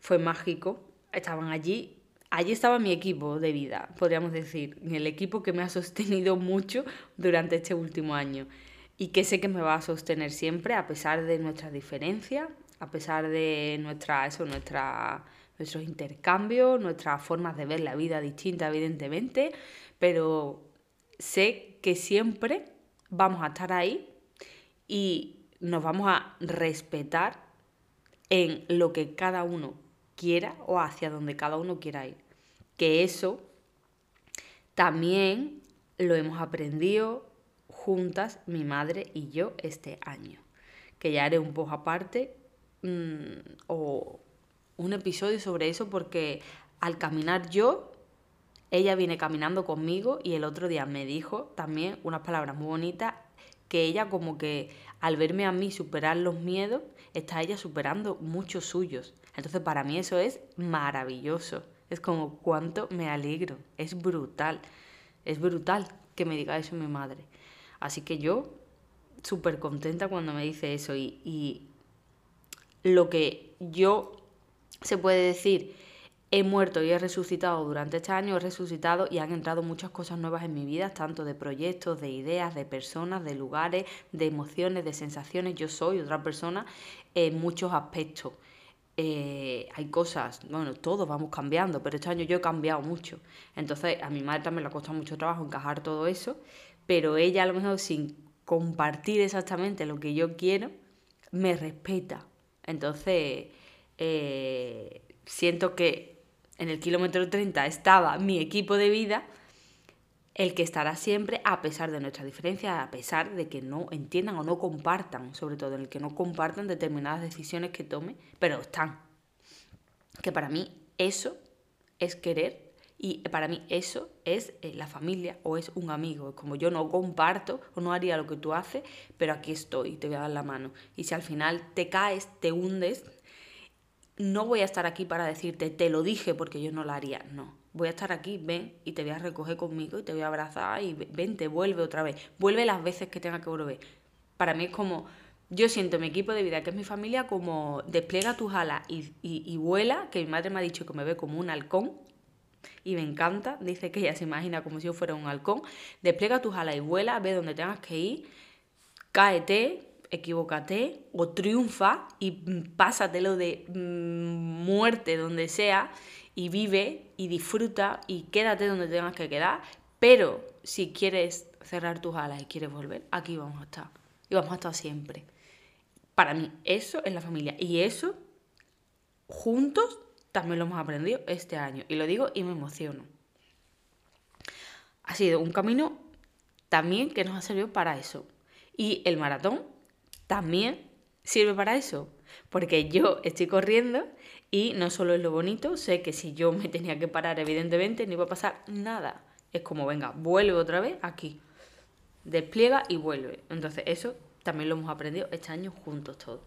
S1: fue mágico, estaban allí allí estaba mi equipo de vida, podríamos decir, el equipo que me ha sostenido mucho durante este último año y que sé que me va a sostener siempre a pesar de nuestras diferencias, a pesar de nuestra, eso, nuestra, nuestros intercambios, nuestras formas de ver la vida distintas, evidentemente, pero sé que siempre vamos a estar ahí y nos vamos a respetar en lo que cada uno quiera o hacia donde cada uno quiera ir. Que eso también lo hemos aprendido juntas mi madre y yo este año. Que ya haré un poco aparte mm, o un episodio sobre eso porque al caminar yo, ella viene caminando conmigo y el otro día me dijo también unas palabras muy bonitas que ella como que al verme a mí superar los miedos, está ella superando muchos suyos. Entonces para mí eso es maravilloso. Es como cuánto me alegro. Es brutal. Es brutal que me diga eso mi madre. Así que yo súper contenta cuando me dice eso y, y lo que yo se puede decir he muerto y he resucitado durante este año, he resucitado y han entrado muchas cosas nuevas en mi vida, tanto de proyectos, de ideas, de personas, de lugares, de emociones, de sensaciones. Yo soy otra persona en muchos aspectos. Eh, hay cosas, bueno, todos vamos cambiando, pero este año yo he cambiado mucho. Entonces, a mi madre también le ha costado mucho trabajo encajar todo eso, pero ella a lo mejor sin compartir exactamente lo que yo quiero, me respeta. Entonces, eh, siento que en el kilómetro 30 estaba mi equipo de vida el que estará siempre a pesar de nuestras diferencias, a pesar de que no entiendan o no compartan, sobre todo en el que no compartan determinadas decisiones que tome, pero están. Que para mí eso es querer Y para mí eso es eh, la familia o es un amigo. Como yo no comparto o no haría lo que tú haces, pero aquí estoy, te voy a dar la mano. Y si al final te caes, te hundes, no voy a estar aquí para decirte, te lo dije porque yo no lo haría. No, voy a estar aquí, ven y te voy a recoger conmigo y te voy a abrazar y ven, te vuelve otra vez. Vuelve las veces que tenga que volver. Para mí es como yo siento mi equipo de vida, que es mi familia, como despliega tus alas y, vuela, que mi madre me ha dicho que me ve como un halcón, y me encanta, dice que ella se imagina como si yo fuera un halcón, despliega tus alas y vuela, ve donde tengas que ir, cáete, equivócate o triunfa y pásatelo de mm, muerte donde sea y vive y disfruta y quédate donde tengas que quedar, pero si quieres cerrar tus alas y quieres volver, aquí vamos a estar y vamos a estar siempre. Para mí, eso es la familia. Y eso, juntos, también lo hemos aprendido este año. Y lo digo y me emociono. Ha sido un camino también que nos ha servido para eso. Y el maratón también sirve para eso. Porque yo estoy corriendo y no solo es lo bonito, sé que si yo me tenía que parar, evidentemente, no iba a pasar nada. Es como, venga, vuelve otra vez aquí. Despliega y vuelve. Entonces, eso también lo hemos aprendido este año juntos todos.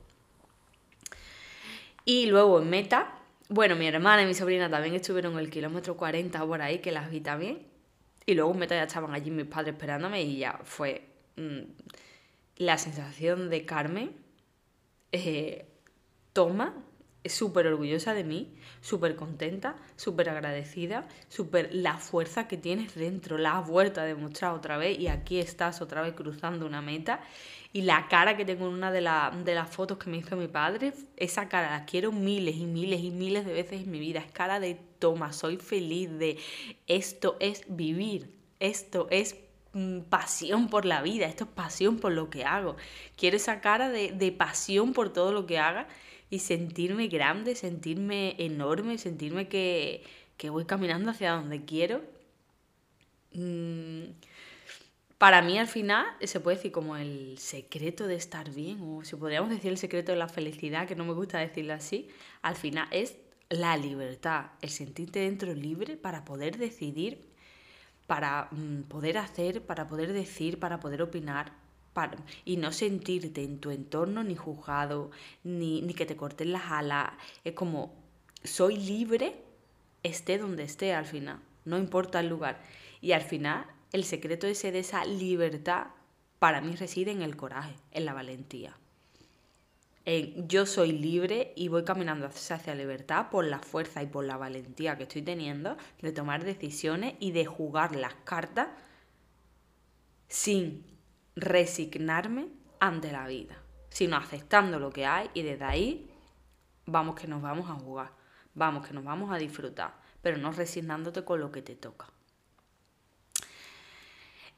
S1: Y luego en meta, bueno, mi hermana y mi sobrina también estuvieron el kilómetro 40 por ahí, que las vi también. Y luego en meta ya estaban allí mis padres esperándome y ya fue mm, la sensación de Carmen. Eh, toma súper orgullosa de mí, súper contenta, súper agradecida, súper la fuerza que tienes dentro, la has vuelto a demostrar otra vez y aquí estás otra vez cruzando una meta. Y la cara que tengo en una de, de las fotos que me hizo mi padre, esa cara la quiero miles y miles y miles de veces en mi vida. Es cara de toma, soy feliz de esto es vivir, esto es pasión por la vida, esto es pasión por lo que hago. Quiero esa cara de, de pasión por todo lo que haga y sentirme grande, sentirme enorme, sentirme que, voy caminando hacia donde quiero. Mm, para mí al final se puede decir como el secreto de estar bien, o si podríamos decir el secreto de la felicidad, que no me gusta decirlo así, al final es la libertad, el sentirte dentro libre para poder decidir, para mm, poder hacer, para poder decir, para poder opinar, y no sentirte en tu entorno ni juzgado, ni, ni que te corten las alas. Es como, soy libre, esté donde esté al final, no importa el lugar. Y al final, el secreto de esa libertad para mí reside en el coraje, en la valentía. En, yo soy libre y voy caminando hacia libertad por la fuerza y por la valentía que estoy teniendo de tomar decisiones y de jugar las cartas sin resignarme ante la vida, sino aceptando lo que hay y desde ahí vamos que nos vamos a jugar, vamos que nos vamos a disfrutar, pero no resignándote con lo que te toca.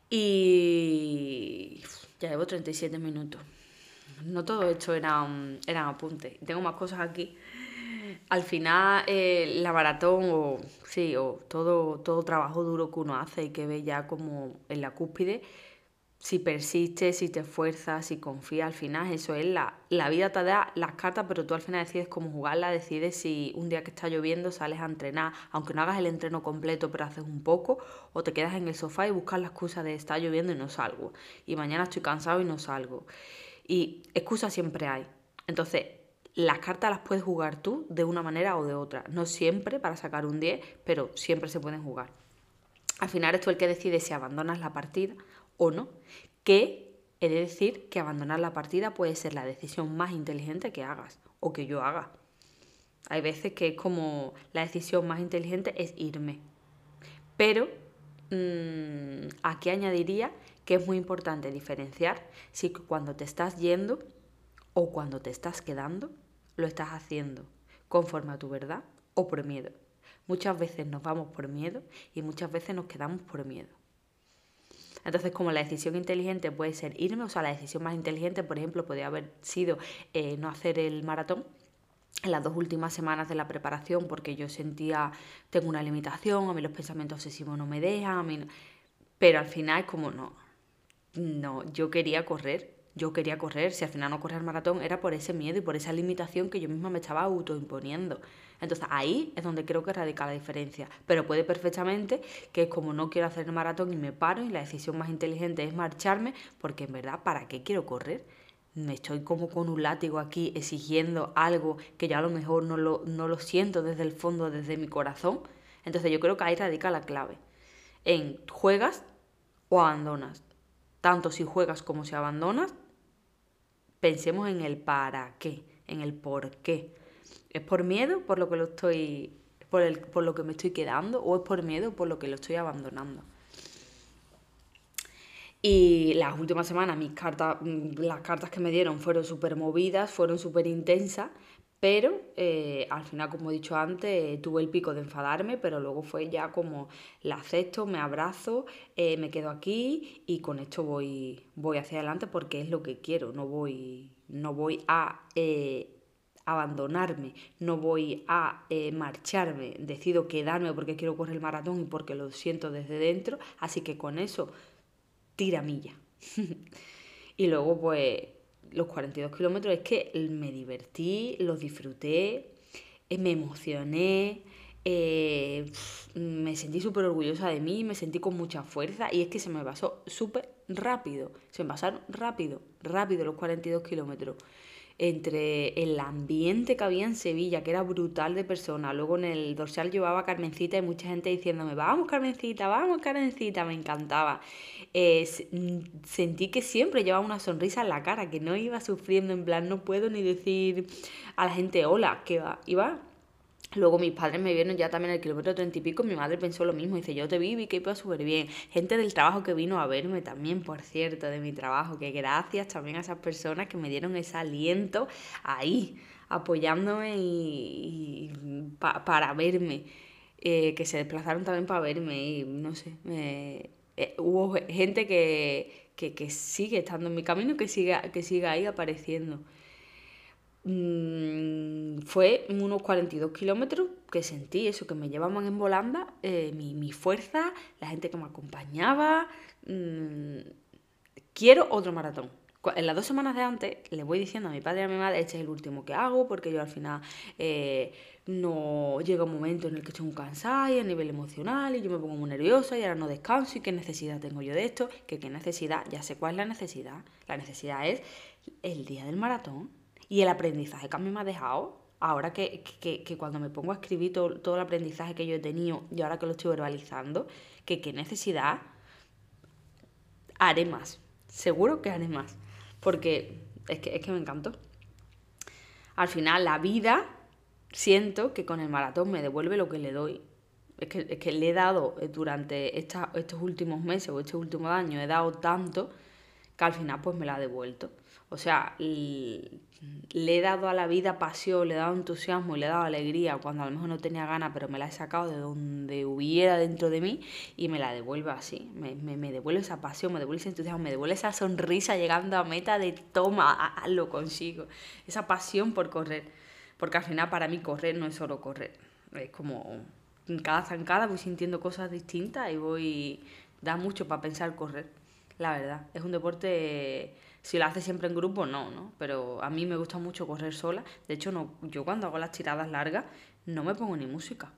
S1: Y ya llevo 37 minutos. No todo esto eran, eran apuntes. Tengo más cosas aquí. Al final, eh, la maratón o, sí, o todo, todo trabajo duro que uno hace y que ve ya como en la cúspide, si persistes, si te esfuerzas, si confías, al final eso es la, la vida te da las cartas, pero tú al final decides cómo jugarla, decides si un día que está lloviendo sales a entrenar, aunque no hagas el entreno completo, pero haces un poco, o te quedas en el sofá y buscas la excusa de está lloviendo y no salgo, y mañana estoy cansado y no salgo. Y excusas siempre hay. Entonces, las cartas las puedes jugar tú de una manera o de otra. No siempre para sacar un 10, pero siempre se pueden jugar. Al final eres tú el que decide si abandonas la partida o no. Que he de decir que abandonar la partida puede ser la decisión más inteligente que hagas o que yo haga. Hay veces que es como la decisión más inteligente es irme. Pero mmm, aquí añadiría que es muy importante diferenciar si cuando te estás yendo o cuando te estás quedando lo estás haciendo conforme a tu verdad o por miedo. Muchas veces nos vamos por miedo y muchas veces nos quedamos por miedo. Entonces, como la decisión inteligente puede ser irme, o sea, la decisión más inteligente, por ejemplo, podría haber sido eh, no hacer el maratón en las dos últimas semanas de la preparación porque yo sentía, tengo una limitación, a mí los pensamientos obsesivos no me dejan, a mí pero al final es como no, no, yo quería correr yo quería correr, si al final no correr maratón era por ese miedo y por esa limitación que yo misma me estaba autoimponiendo. Entonces ahí es donde creo que radica la diferencia. Pero puede perfectamente que es como no quiero hacer el maratón y me paro y la decisión más inteligente es marcharme porque en verdad, ¿para qué quiero correr? Me estoy como con un látigo aquí exigiendo algo que ya a lo mejor no lo, no lo siento desde el fondo, desde mi corazón. Entonces yo creo que ahí radica la clave. En juegas o abandonas. Tanto si juegas como si abandonas, pensemos en el para qué, en el por qué. ¿Es por miedo por lo que lo estoy por, el, por lo que me estoy quedando o es por miedo por lo que lo estoy abandonando? Y las últimas semanas mis cartas, mm, las cartas que me dieron fueron súper movidas, fueron súper intensas, pero eh, al final, como he dicho antes, tuve el pico de enfadarme, pero luego fue ya como la acepto, me abrazo, eh, me quedo aquí y con esto voy, voy hacia adelante porque es lo que quiero, no voy, no voy a eh, abandonarme, no voy a marcharme, decido quedarme porque quiero correr el maratón y porque lo siento desde dentro, así que con eso tiramilla. y luego, pues, los 42 kilómetros es que me divertí, los disfruté, eh, me emocioné, eh, me sentí súper orgullosa de mí, me sentí con mucha fuerza y es que se me pasó súper rápido, se me pasaron rápido, rápido los 42 kilómetros entre el ambiente que había en Sevilla, que era brutal de personas. Luego en el dorsal llevaba Carmencita y mucha gente diciéndome, vamos Carmencita, vamos Carmencita, me encantaba. Eh, mm, sentí que siempre llevaba una sonrisa en la cara, que no iba sufriendo, en plan, no puedo ni decir a la gente hola, que va, iba Luego mis padres me vieron ya también el kilómetro treinta y pico, mi madre pensó lo mismo, dice, yo te vi, vi que iba súper bien. Gente del trabajo que vino a verme también, por cierto, de mi trabajo, que gracias también a esas personas que me dieron ese aliento ahí, apoyándome y, para verme, eh, que se desplazaron también para verme y no sé, eh, hubo gente que, que, que, sigue estando en mi camino, que siga, que siga ahí apareciendo. Mm, fue unos 42 kilómetros que sentí eso, que me llevaban en volanda, eh, mi, fuerza, la gente que me acompañaba. Mm, quiero otro maratón. En las dos semanas de antes le voy diciendo a mi padre y a mi madre, este es el último que hago, porque yo al final eh, no llega un momento en el que estoy un cansada y a nivel emocional y yo me pongo muy nerviosa y ahora no descanso y qué necesidad tengo yo de esto, que qué necesidad, ya sé cuál es la necesidad. La necesidad es el día del maratón y el aprendizaje que a mí me ha dejado, ahora que, cuando me pongo a escribir todo, el aprendizaje que yo he tenido y ahora que lo estoy verbalizando, que qué necesidad, haré más. Seguro que haré más. Porque es que, es que me encantó. Al final, la vida, siento que con el maratón me devuelve lo que le doy. Es que, es que le he dado durante estos últimos meses o este último año, he dado tanto que al final pues me la ha devuelto. O sea, le he dado a la vida pasión, le he dado entusiasmo y le he dado alegría cuando a lo mejor no tenía ganas, pero me la he sacado de donde hubiera dentro de mí y me la devuelve así. Me, me, devuelve esa pasión, me devuelve ese entusiasmo, me devuelve esa sonrisa llegando a meta de toma, lo consigo. Esa pasión por correr. Porque al final para mí correr no es solo correr. Es como en cada zancada voy sintiendo cosas distintas y voy... Da mucho para pensar correr, la verdad. Es un deporte si lo haces siempre en grupo, no, ¿no? Pero a mí me gusta mucho correr sola. De hecho, no, yo cuando hago las tiradas largas no me pongo ni música.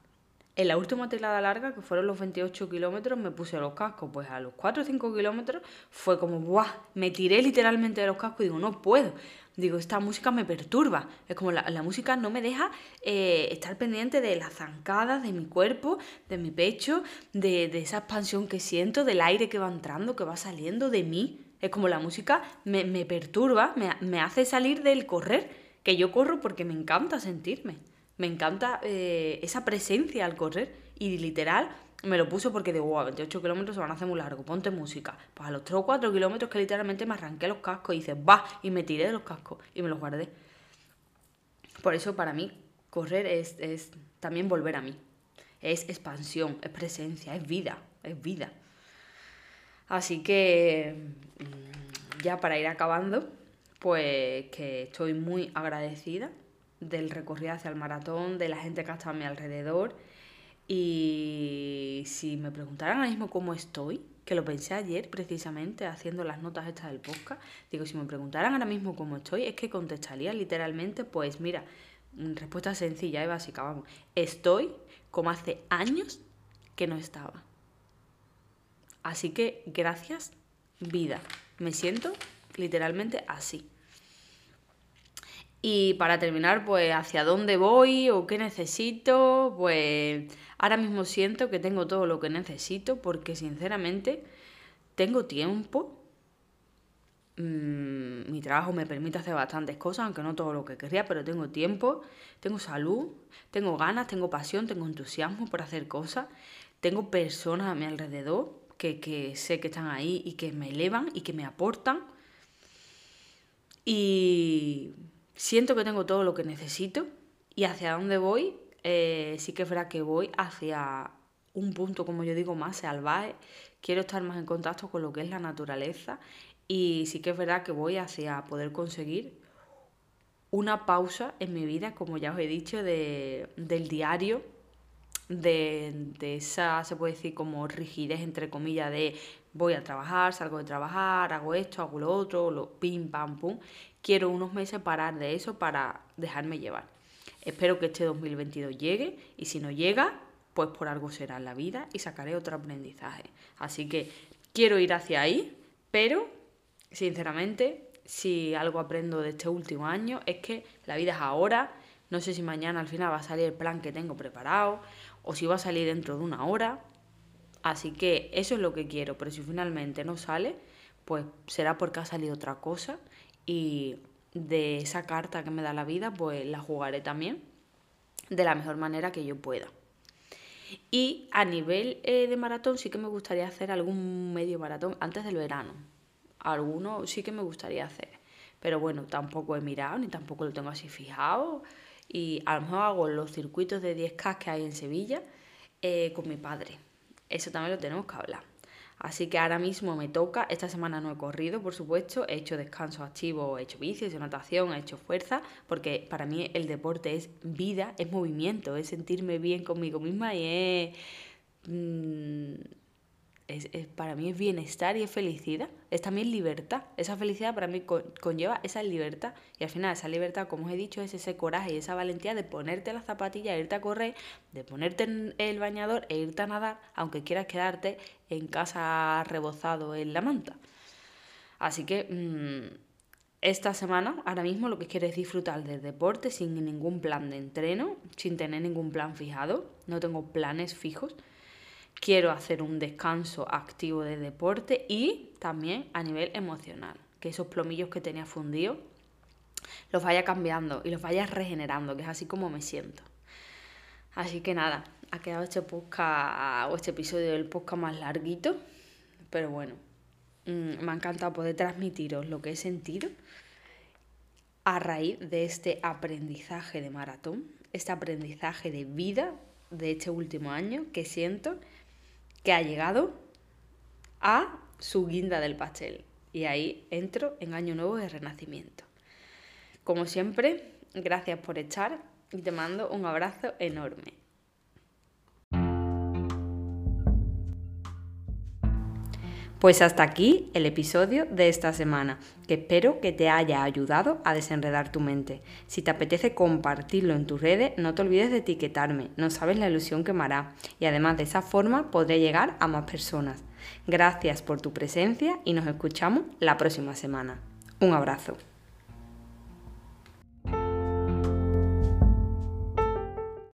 S1: En la última tirada larga, que fueron los 28 kilómetros, me puse los cascos. Pues a los 4 o 5 kilómetros fue como, ¡buah! Me tiré literalmente de los cascos y digo, no puedo. Digo, esta música me perturba. Es como la, música no me deja eh, estar pendiente de las zancadas de mi cuerpo, de mi pecho, de, de esa expansión que siento, del aire que va entrando, que va saliendo de mí. Es como la música me, perturba, me, hace salir del correr, que yo corro porque me encanta sentirme, me encanta eh, esa presencia al correr y literal me lo puso porque digo, wow, 28 kilómetros se van a hacer muy largo, ponte música. Pues a los 3 o 4 kilómetros que literalmente me arranqué los cascos y dices, va, y me tiré de los cascos y me los guardé. Por eso para mí correr es, es también volver a mí. Es expansión, es presencia, es vida, es vida. Así que mm, ya para ir acabando, pues que estoy muy agradecida del recorrido hacia el maratón, de la gente que ha estado a mi alrededor. Y si me preguntaran ahora mismo cómo estoy, que lo pensé ayer precisamente haciendo las notas estas del podcast. Digo, si me preguntaran ahora mismo cómo estoy, es que contestaría literalmente, pues mira, respuesta sencilla y básica, vamos. Estoy como hace años que no estaba. Así que gracias, vida. Me siento literalmente así. Y para terminar, pues hacia dónde voy o qué necesito, pues ahora mismo siento que tengo todo lo que necesito porque sinceramente tengo tiempo. Mm, mi trabajo me permite hacer bastantes cosas, aunque no todo lo que querría, pero tengo tiempo, tengo salud, tengo ganas, tengo pasión, tengo entusiasmo por hacer cosas, tengo personas a mi alrededor que, que sé que están ahí y que me elevan y que me aportan. Y siento que tengo todo lo que necesito y hacia dónde voy, eh, sí que es verdad que voy hacia un punto, como yo digo, más salvaje. Quiero estar más en contacto con lo que es la naturaleza y sí que es verdad que voy hacia poder conseguir una pausa en mi vida, como ya os he dicho, de, del diario, de, de, esa, se puede decir, como rigidez, entre comillas, de voy a trabajar, salgo de trabajar, hago esto, hago lo otro, lo pim, pam, pum quiero unos meses parar de eso para dejarme llevar. Espero que este 2022 llegue y si no llega, pues por algo será la vida y sacaré otro aprendizaje. Así que quiero ir hacia ahí, pero sinceramente, si algo aprendo de este último año es que la vida es ahora. No sé si mañana al final va a salir el plan que tengo preparado o si va a salir dentro de una hora. Así que eso es lo que quiero, pero si finalmente no sale, pues será porque ha salido otra cosa y de esa carta que me da la vida, pues la jugaré también de la mejor manera que yo pueda. Y a nivel eh, de maratón sí que me gustaría hacer algún medio maratón antes del verano. Alguno sí que me gustaría hacer. Pero bueno, tampoco he mirado ni tampoco lo tengo así fijado. Y a lo mejor hago los circuitos de 10K que hay en Sevilla eh, con mi padre. Eso también lo tenemos que hablar. Así que ahora mismo me toca, esta semana no he corrido, por supuesto, he hecho descanso activo, he hecho bici, he hecho natación, he hecho fuerza, porque para mí el deporte es vida, es movimiento, es sentirme bien conmigo misma y es... Mm, es, para mí es bienestar y es felicidad. Es también libertad. Esa felicidad para mí conlleva esa libertad. Y al final esa libertad, como os he dicho, es ese coraje y esa valentía de ponerte las zapatillas, irte a correr, de ponerte el bañador e irte a nadar, aunque quieras quedarte en casa rebozado en la manta. Así que mm, esta semana, ahora mismo, lo que quiero es disfrutar del deporte sin ningún plan de entreno, sin tener ningún plan fijado. No tengo planes fijos quiero hacer un descanso activo de deporte y también a nivel emocional, que esos plomillos que tenía fundidos los vaya cambiando y los vaya regenerando, que es así como me siento. Así que nada, ha quedado este podcast o este episodio del podcast más larguito, pero bueno, mm, me ha encantado poder transmitiros lo que he sentido a raíz de este aprendizaje de maratón, este aprendizaje de vida de este último año que siento que ha llegado a su guinda del pastel. Y ahí entro en Año Nuevo de Renacimiento. Como siempre, gracias por estar y te mando un abrazo enorme. Pues hasta aquí el episodio de esta semana, que espero que te haya ayudado a desenredar tu mente. Si te apetece compartirlo en tus redes, no te olvides de etiquetarme, no sabes la ilusión que me hará y además de esa forma podré llegar a más personas. Gracias por tu presencia y nos escuchamos la próxima semana. Un abrazo.